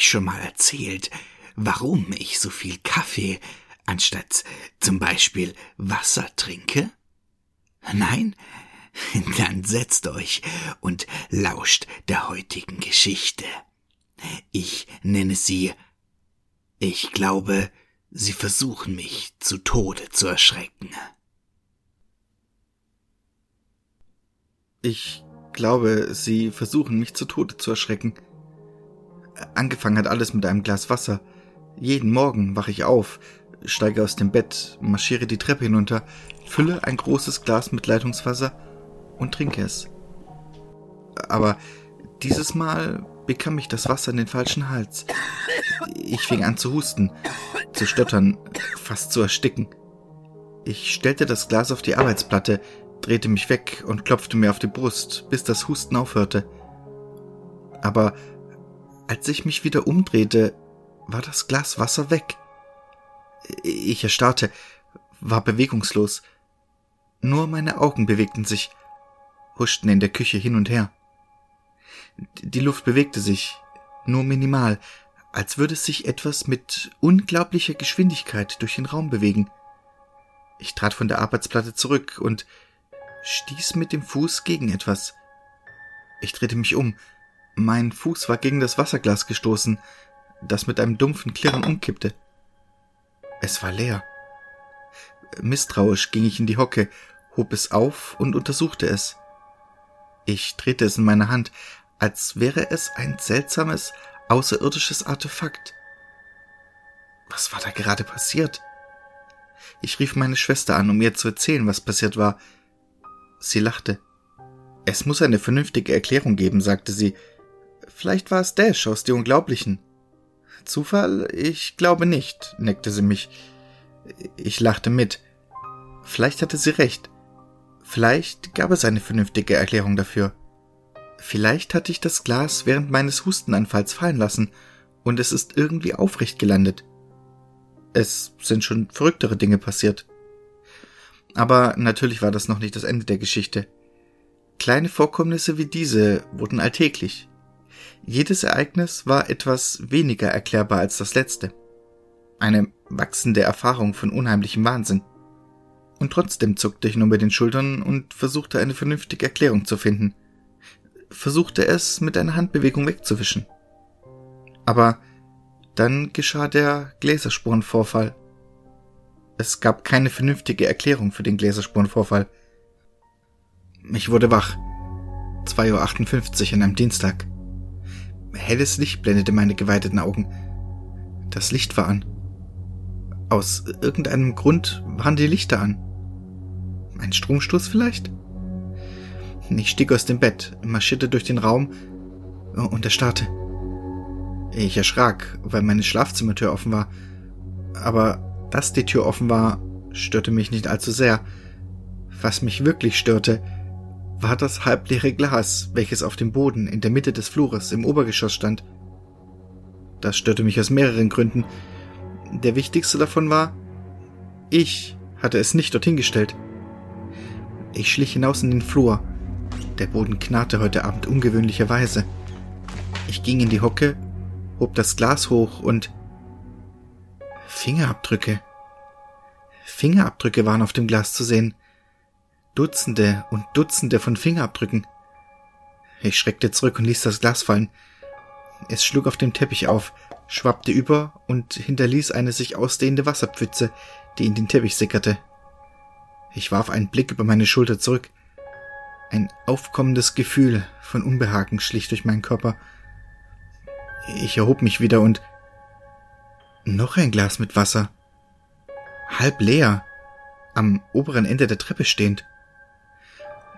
Euch schon mal erzählt, warum ich so viel Kaffee anstatt zum Beispiel Wasser trinke? Nein? Dann setzt euch und lauscht der heutigen Geschichte. Ich nenne sie Ich glaube, sie versuchen mich zu Tode zu erschrecken. Ich glaube, sie versuchen mich zu Tode zu erschrecken. Angefangen hat alles mit einem Glas Wasser. Jeden Morgen wache ich auf, steige aus dem Bett, marschiere die Treppe hinunter, fülle ein großes Glas mit Leitungswasser und trinke es. Aber dieses Mal bekam ich das Wasser in den falschen Hals. Ich fing an zu husten, zu stottern, fast zu ersticken. Ich stellte das Glas auf die Arbeitsplatte, drehte mich weg und klopfte mir auf die Brust, bis das Husten aufhörte. Aber als ich mich wieder umdrehte, war das Glas Wasser weg. Ich erstarrte, war bewegungslos. Nur meine Augen bewegten sich, huschten in der Küche hin und her. Die Luft bewegte sich, nur minimal, als würde sich etwas mit unglaublicher Geschwindigkeit durch den Raum bewegen. Ich trat von der Arbeitsplatte zurück und stieß mit dem Fuß gegen etwas. Ich drehte mich um. Mein Fuß war gegen das Wasserglas gestoßen, das mit einem dumpfen Klirren umkippte. Es war leer. Misstrauisch ging ich in die Hocke, hob es auf und untersuchte es. Ich drehte es in meiner Hand, als wäre es ein seltsames, außerirdisches Artefakt. Was war da gerade passiert? Ich rief meine Schwester an, um ihr zu erzählen, was passiert war. Sie lachte. Es muss eine vernünftige Erklärung geben, sagte sie. Vielleicht war es Dash aus Die Unglaublichen. Zufall? Ich glaube nicht, neckte sie mich. Ich lachte mit. Vielleicht hatte sie recht. Vielleicht gab es eine vernünftige Erklärung dafür. Vielleicht hatte ich das Glas während meines Hustenanfalls fallen lassen und es ist irgendwie aufrecht gelandet. Es sind schon verrücktere Dinge passiert. Aber natürlich war das noch nicht das Ende der Geschichte. Kleine Vorkommnisse wie diese wurden alltäglich. Jedes Ereignis war etwas weniger erklärbar als das letzte. Eine wachsende Erfahrung von unheimlichem Wahnsinn. Und trotzdem zuckte ich nur mit den Schultern und versuchte eine vernünftige Erklärung zu finden. Versuchte es mit einer Handbewegung wegzuwischen. Aber dann geschah der Gläserspurenvorfall. Es gab keine vernünftige Erklärung für den Gläserspurenvorfall. Ich wurde wach. 2.58 Uhr an einem Dienstag. Helles Licht blendete meine geweiteten Augen. Das Licht war an. Aus irgendeinem Grund waren die Lichter an. Ein Stromstoß vielleicht? Ich stieg aus dem Bett, marschierte durch den Raum und erstarrte. Ich erschrak, weil meine Schlafzimmertür offen war. Aber dass die Tür offen war, störte mich nicht allzu sehr. Was mich wirklich störte, war das halbleere Glas, welches auf dem Boden in der Mitte des Flures im Obergeschoss stand. Das störte mich aus mehreren Gründen. Der wichtigste davon war, ich hatte es nicht dorthin gestellt. Ich schlich hinaus in den Flur. Der Boden knarrte heute Abend ungewöhnlicherweise. Ich ging in die Hocke, hob das Glas hoch und Fingerabdrücke. Fingerabdrücke waren auf dem Glas zu sehen. Dutzende und Dutzende von Fingerabdrücken. Ich schreckte zurück und ließ das Glas fallen. Es schlug auf dem Teppich auf, schwappte über und hinterließ eine sich ausdehnende Wasserpfütze, die in den Teppich sickerte. Ich warf einen Blick über meine Schulter zurück. Ein aufkommendes Gefühl von Unbehagen schlich durch meinen Körper. Ich erhob mich wieder und noch ein Glas mit Wasser. Halb leer, am oberen Ende der Treppe stehend.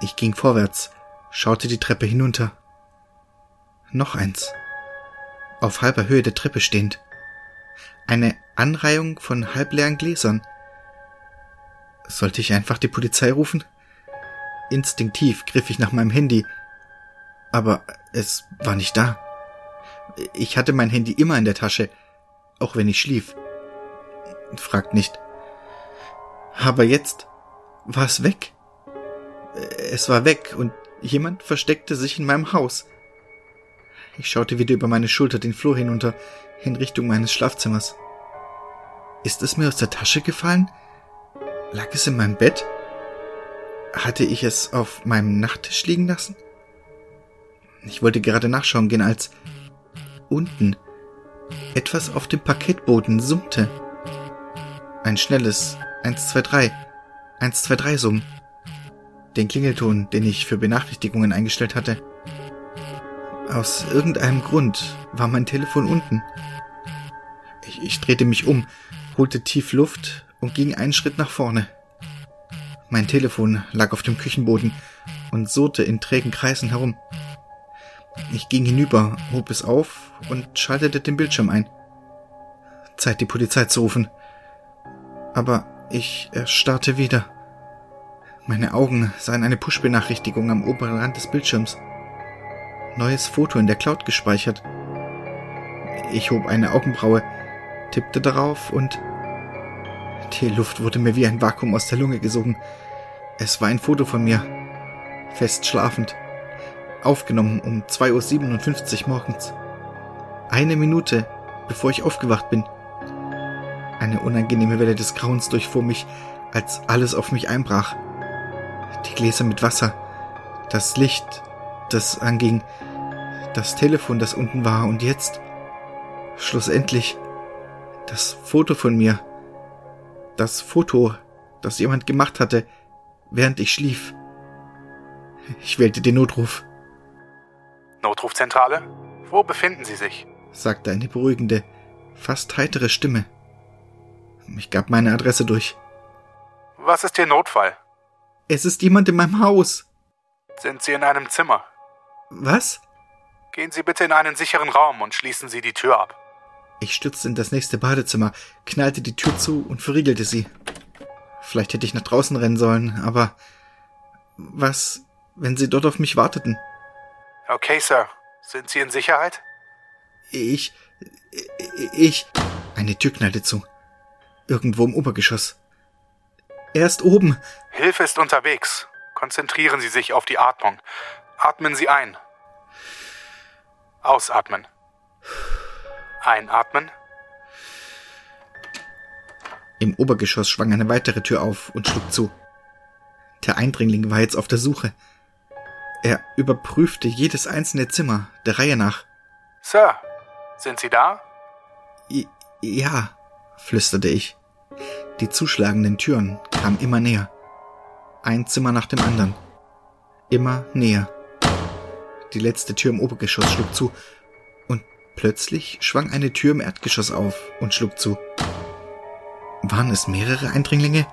Ich ging vorwärts, schaute die Treppe hinunter. Noch eins. Auf halber Höhe der Treppe stehend. Eine Anreihung von halbleeren Gläsern. Sollte ich einfach die Polizei rufen? Instinktiv griff ich nach meinem Handy, aber es war nicht da. Ich hatte mein Handy immer in der Tasche, auch wenn ich schlief. Fragt nicht. Aber jetzt war es weg. Es war weg und jemand versteckte sich in meinem Haus. Ich schaute wieder über meine Schulter den Flur hinunter, in Richtung meines Schlafzimmers. Ist es mir aus der Tasche gefallen? Lag es in meinem Bett? Hatte ich es auf meinem Nachttisch liegen lassen? Ich wollte gerade nachschauen gehen, als unten etwas auf dem Parkettboden summte. Ein schnelles 1, 2, 3, 1, 2, 3 Summen. Den Klingelton, den ich für Benachrichtigungen eingestellt hatte. Aus irgendeinem Grund war mein Telefon unten. Ich, ich drehte mich um, holte tief Luft und ging einen Schritt nach vorne. Mein Telefon lag auf dem Küchenboden und surrte in trägen Kreisen herum. Ich ging hinüber, hob es auf und schaltete den Bildschirm ein. Zeit, die Polizei zu rufen. Aber ich erstarrte wieder. Meine Augen sahen eine Push-Benachrichtigung am oberen Rand des Bildschirms. Neues Foto in der Cloud gespeichert. Ich hob eine Augenbraue, tippte darauf und die Luft wurde mir wie ein Vakuum aus der Lunge gesogen. Es war ein Foto von mir. Fest schlafend. Aufgenommen um 2.57 Uhr morgens. Eine Minute, bevor ich aufgewacht bin. Eine unangenehme Welle des Grauens durchfuhr mich, als alles auf mich einbrach. Die Gläser mit Wasser, das Licht, das anging, das Telefon, das unten war und jetzt, schlussendlich, das Foto von mir, das Foto, das jemand gemacht hatte, während ich schlief. Ich wählte den Notruf. Notrufzentrale? Wo befinden Sie sich? sagte eine beruhigende, fast heitere Stimme. Ich gab meine Adresse durch. Was ist Ihr Notfall? Es ist jemand in meinem Haus. Sind Sie in einem Zimmer? Was? Gehen Sie bitte in einen sicheren Raum und schließen Sie die Tür ab. Ich stürzte in das nächste Badezimmer, knallte die Tür zu und verriegelte sie. Vielleicht hätte ich nach draußen rennen sollen, aber was, wenn sie dort auf mich warteten? Okay, Sir. Sind Sie in Sicherheit? Ich, ich, eine Tür knallte zu. Irgendwo im Obergeschoss. Er ist oben. Hilfe ist unterwegs. Konzentrieren Sie sich auf die Atmung. Atmen Sie ein. Ausatmen. Einatmen. Im Obergeschoss schwang eine weitere Tür auf und schlug zu. Der Eindringling war jetzt auf der Suche. Er überprüfte jedes einzelne Zimmer der Reihe nach. Sir, sind Sie da? I ja, flüsterte ich. Die zuschlagenden Türen kamen immer näher. Ein Zimmer nach dem anderen. Immer näher. Die letzte Tür im Obergeschoss schlug zu, und plötzlich schwang eine Tür im Erdgeschoss auf und schlug zu. Waren es mehrere Eindringlinge?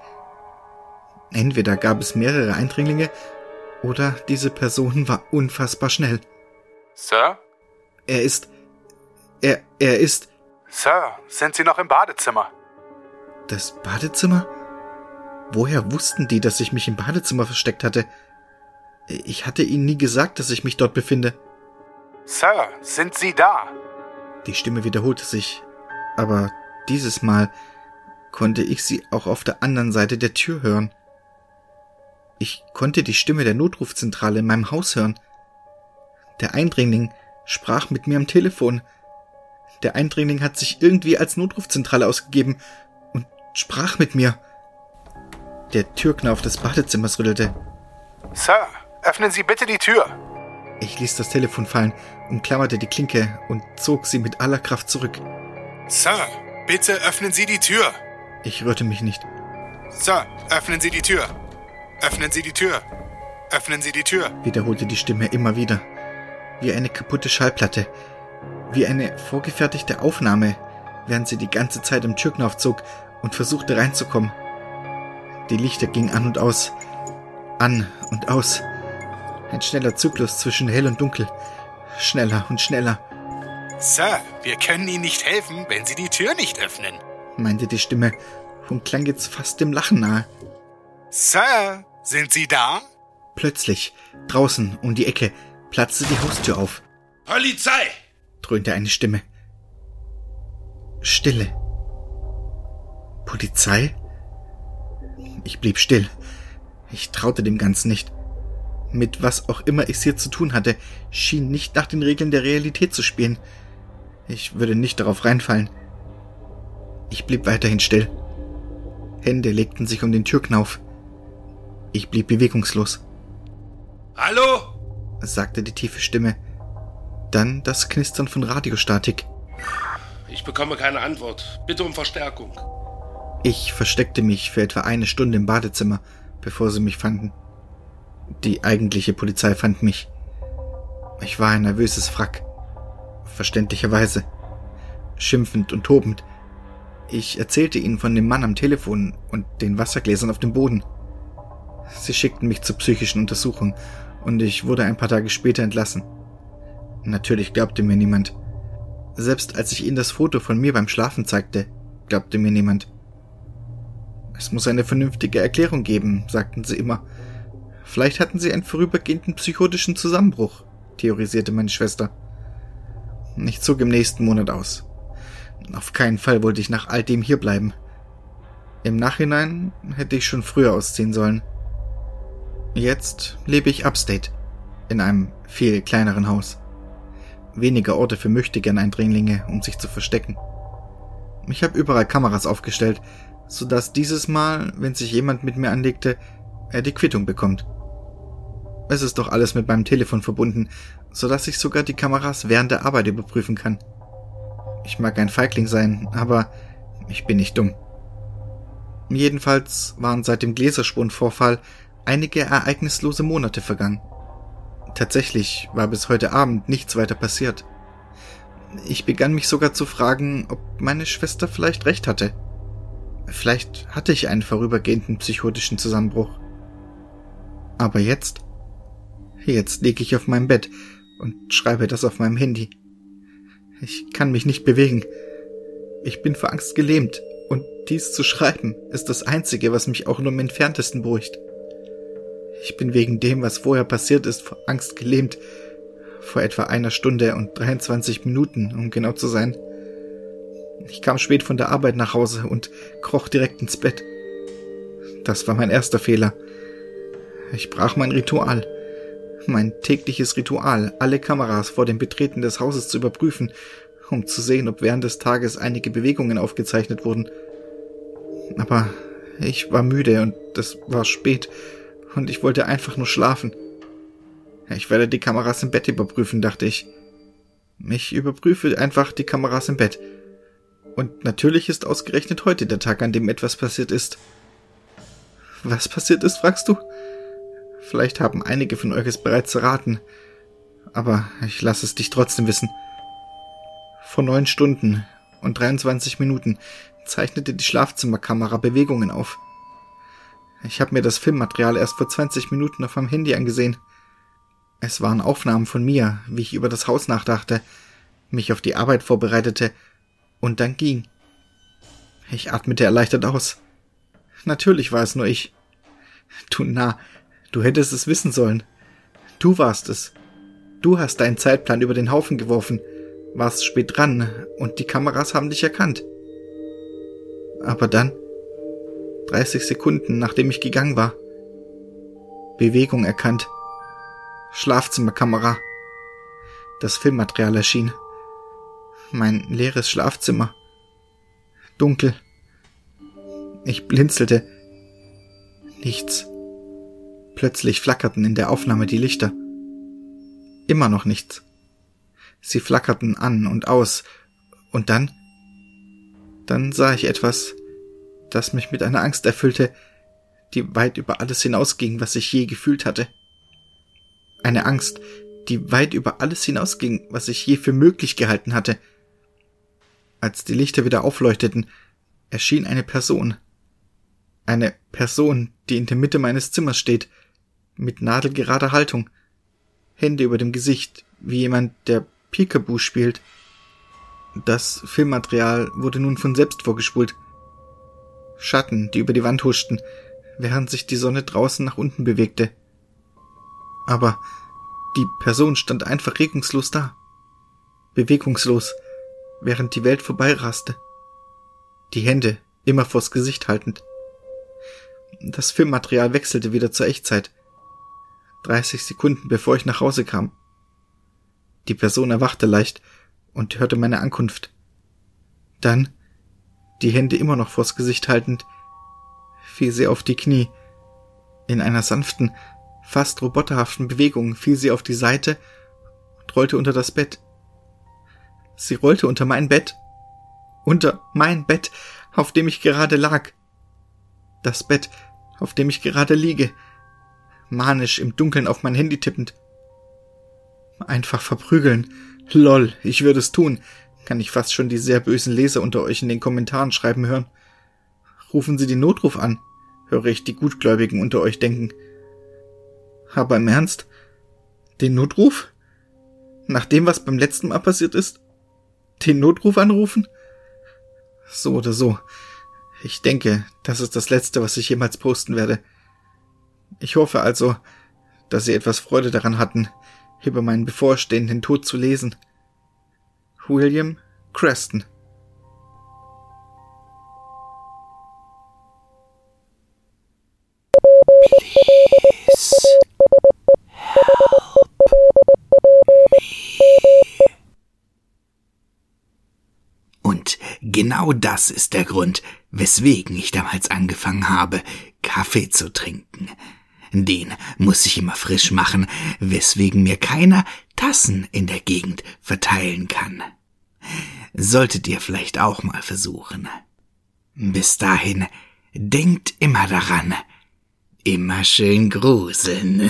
Entweder gab es mehrere Eindringlinge, oder diese Person war unfassbar schnell. Sir? Er ist. Er. er ist. Sir, sind Sie noch im Badezimmer? Das Badezimmer? Woher wussten die, dass ich mich im Badezimmer versteckt hatte? Ich hatte ihnen nie gesagt, dass ich mich dort befinde. Sir, sind Sie da? Die Stimme wiederholte sich, aber dieses Mal konnte ich sie auch auf der anderen Seite der Tür hören. Ich konnte die Stimme der Notrufzentrale in meinem Haus hören. Der Eindringling sprach mit mir am Telefon. Der Eindringling hat sich irgendwie als Notrufzentrale ausgegeben sprach mit mir. Der Türknauf des Badezimmers rüttelte. Sir, öffnen Sie bitte die Tür. Ich ließ das Telefon fallen, umklammerte die Klinke und zog sie mit aller Kraft zurück. Sir, bitte öffnen Sie die Tür. Ich rührte mich nicht. Sir, öffnen Sie die Tür. Öffnen Sie die Tür. Öffnen Sie die Tür. wiederholte die Stimme immer wieder. Wie eine kaputte Schallplatte. Wie eine vorgefertigte Aufnahme, während sie die ganze Zeit im Türknauf zog und versuchte reinzukommen. Die Lichter gingen an und aus. An und aus. Ein schneller Zyklus zwischen hell und dunkel. Schneller und schneller, Sir, wir können Ihnen nicht helfen, wenn Sie die Tür nicht öffnen. meinte die Stimme und klang jetzt fast dem Lachen nahe. Sir, sind Sie da? Plötzlich, draußen um die Ecke, platzte die Haustür auf, Polizei! dröhnte eine Stimme. Stille. Polizei? Ich blieb still. Ich traute dem Ganzen nicht. mit was auch immer ich hier zu tun hatte, schien nicht nach den Regeln der Realität zu spielen. Ich würde nicht darauf reinfallen. Ich blieb weiterhin still. Hände legten sich um den Türknauf. Ich blieb bewegungslos. Hallo? sagte die tiefe Stimme. Dann das Knistern von Radiostatik. Ich bekomme keine Antwort. Bitte um Verstärkung. Ich versteckte mich für etwa eine Stunde im Badezimmer, bevor sie mich fanden. Die eigentliche Polizei fand mich. Ich war ein nervöses Wrack. Verständlicherweise. Schimpfend und tobend. Ich erzählte ihnen von dem Mann am Telefon und den Wassergläsern auf dem Boden. Sie schickten mich zur psychischen Untersuchung und ich wurde ein paar Tage später entlassen. Natürlich glaubte mir niemand. Selbst als ich ihnen das Foto von mir beim Schlafen zeigte, glaubte mir niemand. Es muss eine vernünftige Erklärung geben, sagten sie immer. Vielleicht hatten sie einen vorübergehenden psychotischen Zusammenbruch, theorisierte meine Schwester. Ich zog im nächsten Monat aus. Auf keinen Fall wollte ich nach all dem hierbleiben. Im Nachhinein hätte ich schon früher ausziehen sollen. Jetzt lebe ich upstate, in einem viel kleineren Haus. Weniger Orte für Möchtegern-Eindringlinge, um sich zu verstecken. Ich habe überall Kameras aufgestellt, so dass dieses Mal, wenn sich jemand mit mir anlegte, er die Quittung bekommt. Es ist doch alles mit meinem Telefon verbunden, so dass ich sogar die Kameras während der Arbeit überprüfen kann. Ich mag ein Feigling sein, aber ich bin nicht dumm. Jedenfalls waren seit dem Gläserspurenvorfall einige ereignislose Monate vergangen. Tatsächlich war bis heute Abend nichts weiter passiert. Ich begann mich sogar zu fragen, ob meine Schwester vielleicht recht hatte. Vielleicht hatte ich einen vorübergehenden psychotischen Zusammenbruch. Aber jetzt? Jetzt liege ich auf meinem Bett und schreibe das auf meinem Handy. Ich kann mich nicht bewegen. Ich bin vor Angst gelähmt, und dies zu schreiben ist das Einzige, was mich auch nur im entferntesten beruhigt. Ich bin wegen dem, was vorher passiert ist, vor Angst gelähmt. Vor etwa einer Stunde und 23 Minuten, um genau zu sein. Ich kam spät von der Arbeit nach Hause und kroch direkt ins Bett. Das war mein erster Fehler. Ich brach mein Ritual. Mein tägliches Ritual, alle Kameras vor dem Betreten des Hauses zu überprüfen, um zu sehen, ob während des Tages einige Bewegungen aufgezeichnet wurden. Aber ich war müde und es war spät und ich wollte einfach nur schlafen. Ich werde die Kameras im Bett überprüfen, dachte ich. Ich überprüfe einfach die Kameras im Bett. Und natürlich ist ausgerechnet heute der Tag, an dem etwas passiert ist. Was passiert ist, fragst du? Vielleicht haben einige von euch es bereits erraten. Aber ich lasse es dich trotzdem wissen. Vor neun Stunden und 23 Minuten zeichnete die Schlafzimmerkamera Bewegungen auf. Ich habe mir das Filmmaterial erst vor 20 Minuten auf meinem Handy angesehen. Es waren Aufnahmen von mir, wie ich über das Haus nachdachte, mich auf die Arbeit vorbereitete und dann ging. Ich atmete erleichtert aus. Natürlich war es nur ich. Du nah, du hättest es wissen sollen. Du warst es. Du hast deinen Zeitplan über den Haufen geworfen, warst spät dran und die Kameras haben dich erkannt. Aber dann 30 Sekunden nachdem ich gegangen war. Bewegung erkannt. Schlafzimmerkamera. Das Filmmaterial erschien. Mein leeres Schlafzimmer. Dunkel. Ich blinzelte. Nichts. Plötzlich flackerten in der Aufnahme die Lichter. Immer noch nichts. Sie flackerten an und aus, und dann, dann sah ich etwas, das mich mit einer Angst erfüllte, die weit über alles hinausging, was ich je gefühlt hatte. Eine Angst, die weit über alles hinausging, was ich je für möglich gehalten hatte. Als die Lichter wieder aufleuchteten, erschien eine Person. Eine Person, die in der Mitte meines Zimmers steht, mit nadelgerader Haltung, Hände über dem Gesicht, wie jemand, der Peekaboo spielt. Das Filmmaterial wurde nun von selbst vorgespult. Schatten, die über die Wand huschten, während sich die Sonne draußen nach unten bewegte. Aber die Person stand einfach regungslos da. Bewegungslos, während die Welt vorbeiraste. Die Hände immer vors Gesicht haltend. Das Filmmaterial wechselte wieder zur Echtzeit. 30 Sekunden bevor ich nach Hause kam. Die Person erwachte leicht und hörte meine Ankunft. Dann, die Hände immer noch vors Gesicht haltend, fiel sie auf die Knie. In einer sanften, fast roboterhaften Bewegung fiel sie auf die Seite und rollte unter das Bett. Sie rollte unter mein Bett. Unter mein Bett, auf dem ich gerade lag. Das Bett, auf dem ich gerade liege. Manisch im Dunkeln auf mein Handy tippend. Einfach verprügeln. Lol, ich würde es tun. Kann ich fast schon die sehr bösen Leser unter euch in den Kommentaren schreiben hören. Rufen Sie den Notruf an, höre ich die Gutgläubigen unter euch denken. Aber im Ernst? Den Notruf? Nach dem, was beim letzten Mal passiert ist? Den Notruf anrufen? So oder so. Ich denke, das ist das Letzte, was ich jemals posten werde. Ich hoffe also, dass Sie etwas Freude daran hatten, über meinen bevorstehenden Tod zu lesen. William Creston genau das ist der Grund, weswegen ich damals angefangen habe, Kaffee zu trinken. Den muss ich immer frisch machen, weswegen mir keiner Tassen in der Gegend verteilen kann. Solltet ihr vielleicht auch mal versuchen. Bis dahin, denkt immer daran, immer schön gruseln.